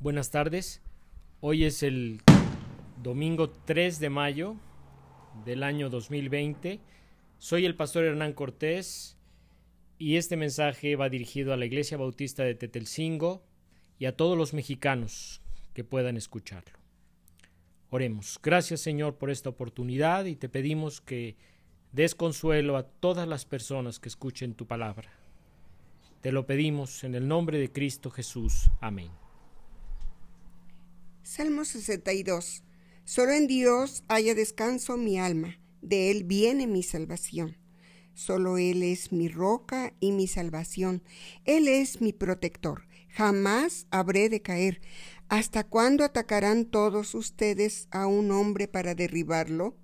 Buenas tardes. Hoy es el domingo 3 de mayo del año 2020. Soy el pastor Hernán Cortés y este mensaje va dirigido a la Iglesia Bautista de Tetelcingo y a todos los mexicanos que puedan escucharlo. Oremos. Gracias Señor por esta oportunidad y te pedimos que des consuelo a todas las personas que escuchen tu palabra. Te lo pedimos en el nombre de Cristo Jesús. Amén. Salmo 62. Solo en Dios haya descanso mi alma, de Él viene mi salvación. Solo Él es mi roca y mi salvación. Él es mi protector. Jamás habré de caer. ¿Hasta cuándo atacarán todos ustedes a un hombre para derribarlo?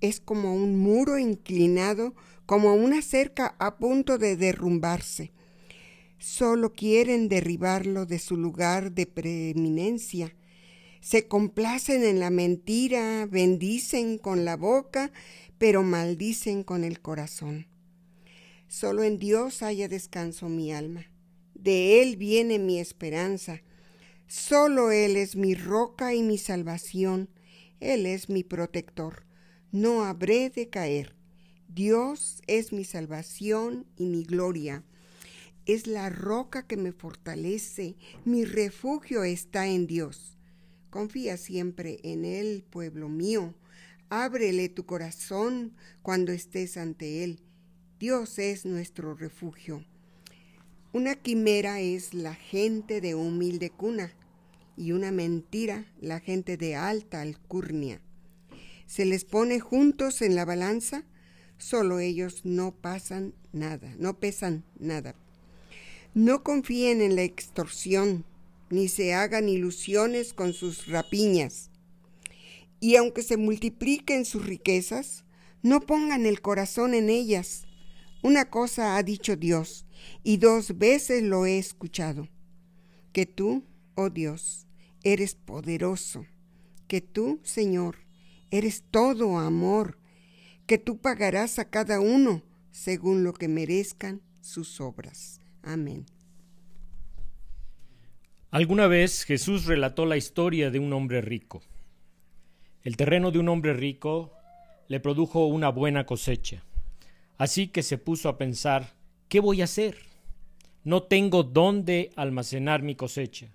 Es como un muro inclinado, como una cerca a punto de derrumbarse. Solo quieren derribarlo de su lugar de preeminencia se complacen en la mentira, bendicen con la boca, pero maldicen con el corazón. Solo en Dios haya descanso mi alma. De Él viene mi esperanza. Solo Él es mi roca y mi salvación. Él es mi protector. No habré de caer. Dios es mi salvación y mi gloria. Es la roca que me fortalece. Mi refugio está en Dios. Confía siempre en Él, pueblo mío. Ábrele tu corazón cuando estés ante Él. Dios es nuestro refugio. Una quimera es la gente de humilde cuna y una mentira la gente de alta alcurnia. Se les pone juntos en la balanza, solo ellos no pasan nada, no pesan nada. No confíen en la extorsión, ni se hagan ilusiones con sus rapiñas. Y aunque se multipliquen sus riquezas, no pongan el corazón en ellas. Una cosa ha dicho Dios, y dos veces lo he escuchado, que tú, oh Dios, eres poderoso, que tú, Señor, eres todo amor, que tú pagarás a cada uno según lo que merezcan sus obras. Amén. Alguna vez Jesús relató la historia de un hombre rico. El terreno de un hombre rico le produjo una buena cosecha. Así que se puso a pensar, ¿qué voy a hacer? No tengo dónde almacenar mi cosecha.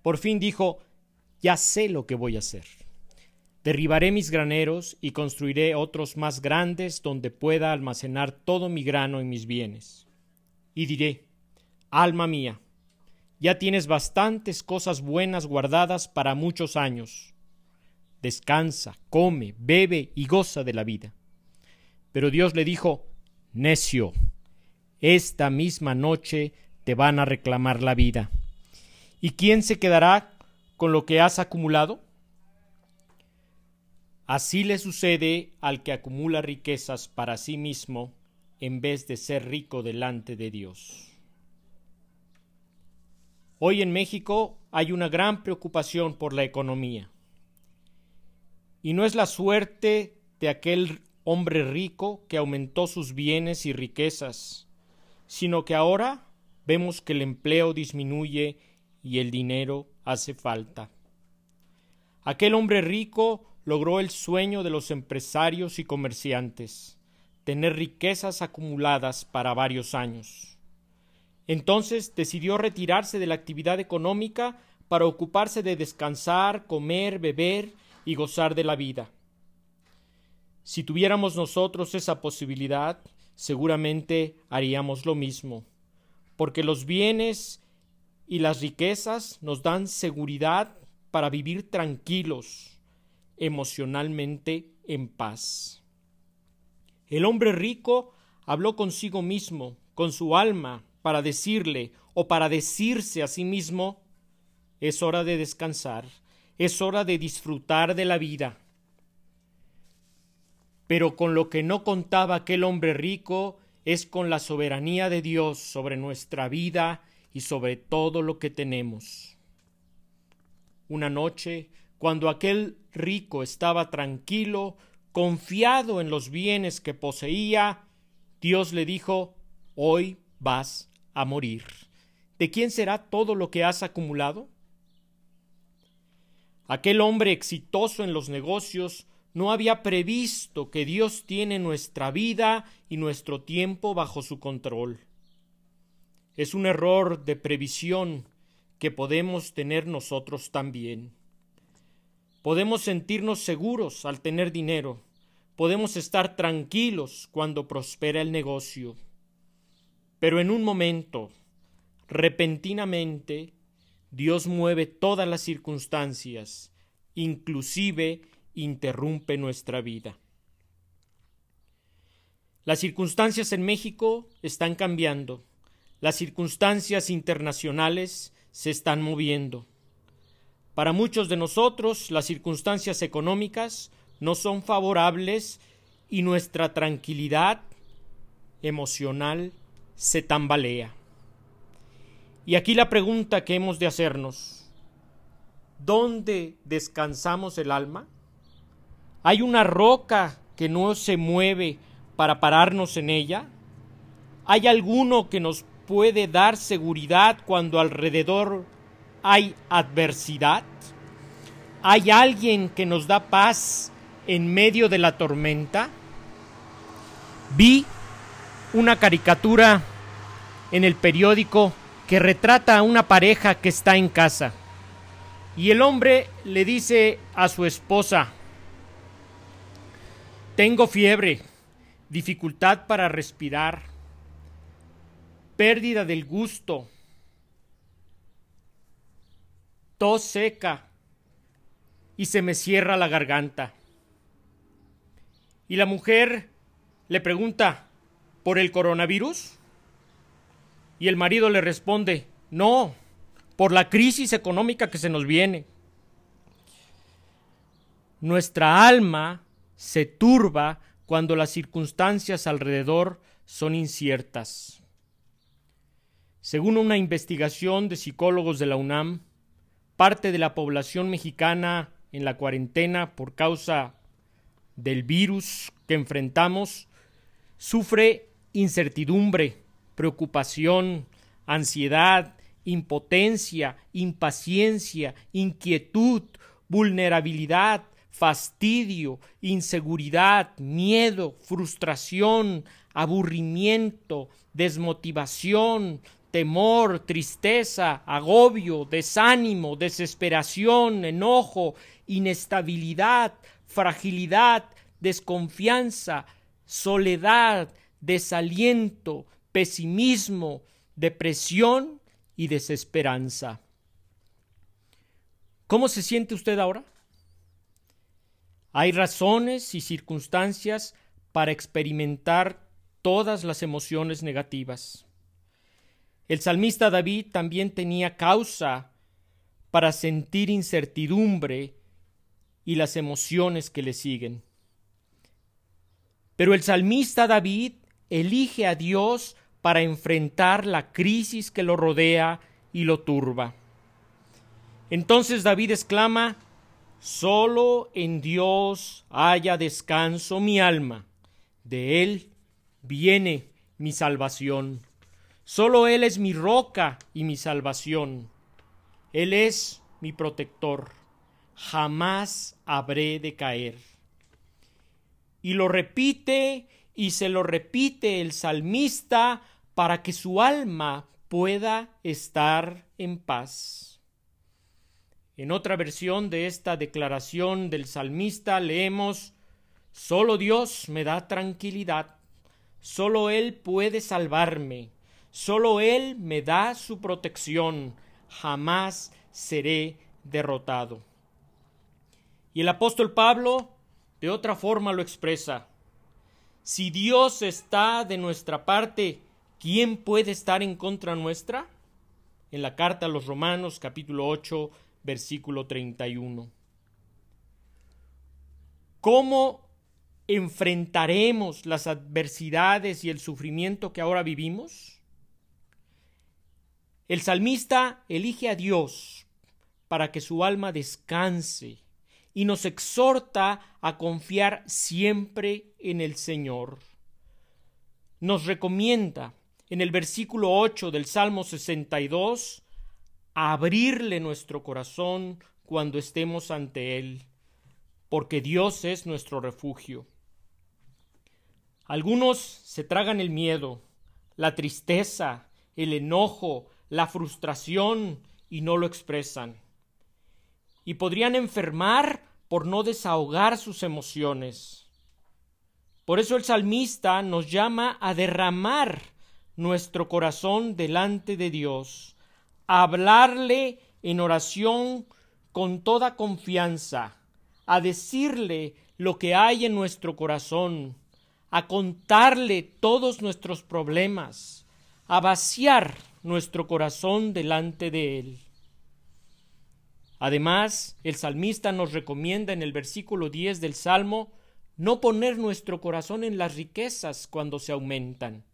Por fin dijo, ya sé lo que voy a hacer. Derribaré mis graneros y construiré otros más grandes donde pueda almacenar todo mi grano y mis bienes. Y diré, alma mía, ya tienes bastantes cosas buenas guardadas para muchos años. Descansa, come, bebe y goza de la vida. Pero Dios le dijo, necio, esta misma noche te van a reclamar la vida. ¿Y quién se quedará con lo que has acumulado? Así le sucede al que acumula riquezas para sí mismo en vez de ser rico delante de Dios. Hoy en México hay una gran preocupación por la economía. Y no es la suerte de aquel hombre rico que aumentó sus bienes y riquezas, sino que ahora vemos que el empleo disminuye y el dinero hace falta. Aquel hombre rico logró el sueño de los empresarios y comerciantes, tener riquezas acumuladas para varios años. Entonces decidió retirarse de la actividad económica para ocuparse de descansar, comer, beber y gozar de la vida. Si tuviéramos nosotros esa posibilidad, seguramente haríamos lo mismo, porque los bienes y las riquezas nos dan seguridad para vivir tranquilos, emocionalmente en paz. El hombre rico habló consigo mismo, con su alma, para decirle o para decirse a sí mismo, es hora de descansar, es hora de disfrutar de la vida. Pero con lo que no contaba aquel hombre rico es con la soberanía de Dios sobre nuestra vida y sobre todo lo que tenemos. Una noche, cuando aquel rico estaba tranquilo, confiado en los bienes que poseía, Dios le dijo, hoy vas a morir. ¿De quién será todo lo que has acumulado? Aquel hombre exitoso en los negocios no había previsto que Dios tiene nuestra vida y nuestro tiempo bajo su control. Es un error de previsión que podemos tener nosotros también. Podemos sentirnos seguros al tener dinero, podemos estar tranquilos cuando prospera el negocio. Pero en un momento, repentinamente, Dios mueve todas las circunstancias, inclusive interrumpe nuestra vida. Las circunstancias en México están cambiando, las circunstancias internacionales se están moviendo. Para muchos de nosotros las circunstancias económicas no son favorables y nuestra tranquilidad emocional se tambalea. Y aquí la pregunta que hemos de hacernos, ¿dónde descansamos el alma? ¿Hay una roca que no se mueve para pararnos en ella? ¿Hay alguno que nos puede dar seguridad cuando alrededor hay adversidad? ¿Hay alguien que nos da paz en medio de la tormenta? Vi una caricatura en el periódico que retrata a una pareja que está en casa. Y el hombre le dice a su esposa, tengo fiebre, dificultad para respirar, pérdida del gusto, tos seca y se me cierra la garganta. Y la mujer le pregunta, ¿por el coronavirus? Y el marido le responde, no, por la crisis económica que se nos viene. Nuestra alma se turba cuando las circunstancias alrededor son inciertas. Según una investigación de psicólogos de la UNAM, parte de la población mexicana en la cuarentena por causa del virus que enfrentamos sufre incertidumbre, preocupación, ansiedad, impotencia, impaciencia, inquietud, vulnerabilidad, fastidio, inseguridad, miedo, frustración, aburrimiento, desmotivación, temor, tristeza, agobio, desánimo, desesperación, enojo, inestabilidad, fragilidad, desconfianza, soledad, desaliento, pesimismo, depresión y desesperanza. ¿Cómo se siente usted ahora? Hay razones y circunstancias para experimentar todas las emociones negativas. El salmista David también tenía causa para sentir incertidumbre y las emociones que le siguen. Pero el salmista David elige a Dios para enfrentar la crisis que lo rodea y lo turba. Entonces David exclama, Solo en Dios haya descanso mi alma, de Él viene mi salvación. Solo Él es mi roca y mi salvación. Él es mi protector. Jamás habré de caer. Y lo repite y se lo repite el salmista para que su alma pueda estar en paz. En otra versión de esta declaración del salmista leemos Solo Dios me da tranquilidad, solo Él puede salvarme, solo Él me da su protección, jamás seré derrotado. Y el apóstol Pablo de otra forma lo expresa. Si Dios está de nuestra parte, ¿quién puede estar en contra nuestra? En la carta a los Romanos capítulo 8 versículo 31. ¿Cómo enfrentaremos las adversidades y el sufrimiento que ahora vivimos? El salmista elige a Dios para que su alma descanse y nos exhorta a confiar siempre en el Señor. Nos recomienda en el versículo 8 del Salmo 62 abrirle nuestro corazón cuando estemos ante Él, porque Dios es nuestro refugio. Algunos se tragan el miedo, la tristeza, el enojo, la frustración y no lo expresan. Y podrían enfermar por no desahogar sus emociones. Por eso el salmista nos llama a derramar nuestro corazón delante de Dios, a hablarle en oración con toda confianza, a decirle lo que hay en nuestro corazón, a contarle todos nuestros problemas, a vaciar nuestro corazón delante de Él. Además, el salmista nos recomienda en el versículo 10 del Salmo no poner nuestro corazón en las riquezas cuando se aumentan.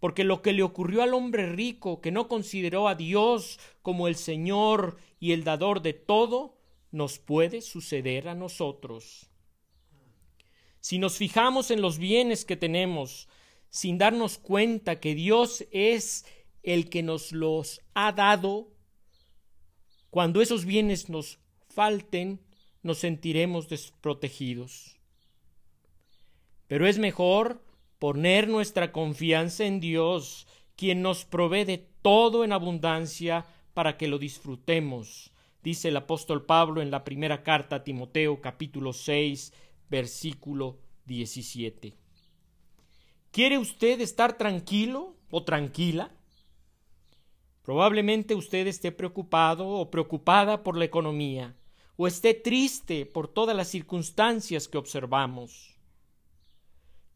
Porque lo que le ocurrió al hombre rico, que no consideró a Dios como el Señor y el dador de todo, nos puede suceder a nosotros. Si nos fijamos en los bienes que tenemos, sin darnos cuenta que Dios es el que nos los ha dado, cuando esos bienes nos falten, nos sentiremos desprotegidos. Pero es mejor poner nuestra confianza en Dios, quien nos provee de todo en abundancia para que lo disfrutemos, dice el apóstol Pablo en la primera carta a Timoteo capítulo 6 versículo 17. ¿Quiere usted estar tranquilo o tranquila? Probablemente usted esté preocupado o preocupada por la economía, o esté triste por todas las circunstancias que observamos.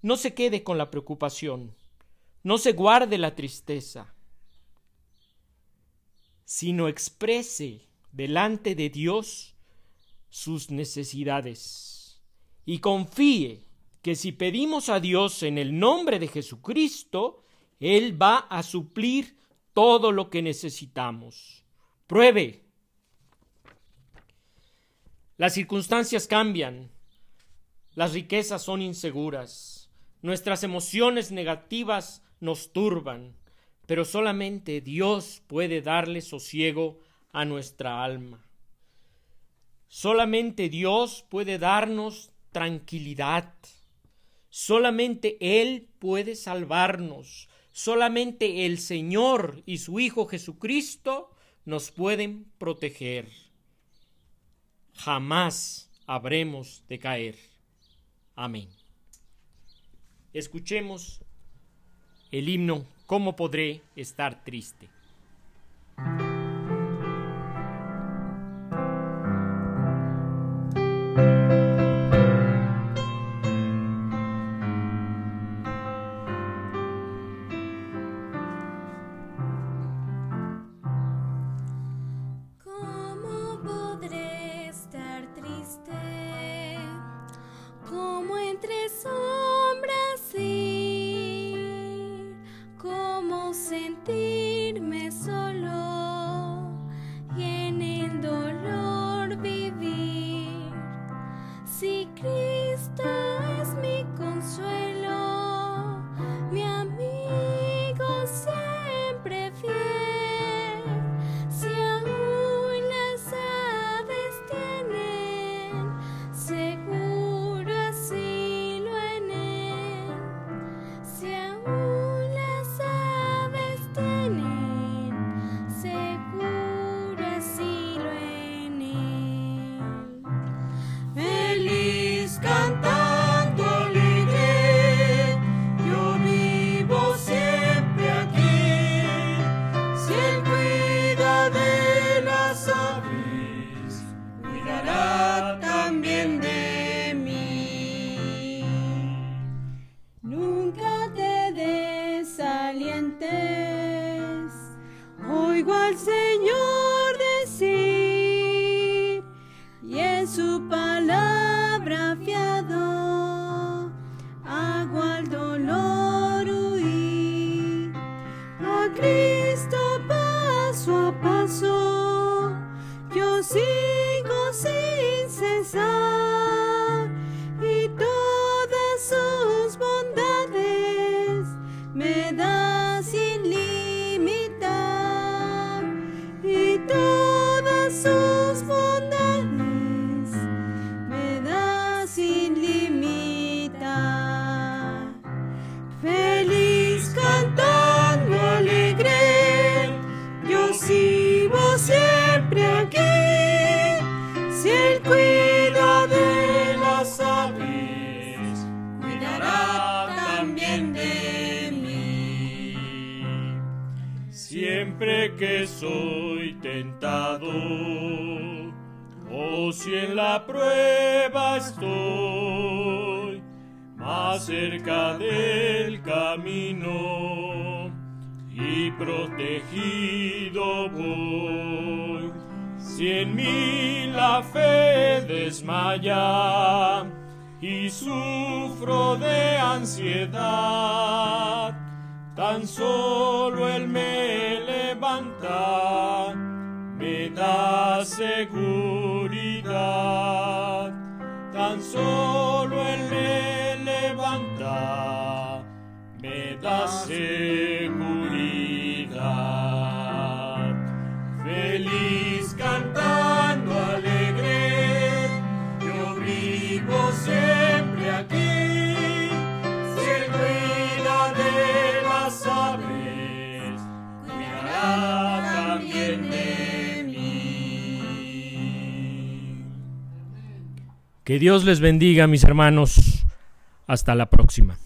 No se quede con la preocupación, no se guarde la tristeza, sino exprese delante de Dios sus necesidades y confíe que si pedimos a Dios en el nombre de Jesucristo, Él va a suplir todo lo que necesitamos. Pruebe. Las circunstancias cambian, las riquezas son inseguras, nuestras emociones negativas nos turban, pero solamente Dios puede darle sosiego a nuestra alma. Solamente Dios puede darnos tranquilidad. Solamente Él puede salvarnos. Solamente el Señor y su Hijo Jesucristo nos pueden proteger. Jamás habremos de caer. Amén. Escuchemos el himno ¿Cómo podré estar triste? Soy tentado, o si en la prueba estoy más cerca del camino y protegido voy. Si en mí la fe desmaya y sufro de ansiedad, tan solo Él me levanta, me da seguridad, tan solo Él me levanta, me da seguridad. Que Dios les bendiga, mis hermanos. Hasta la próxima.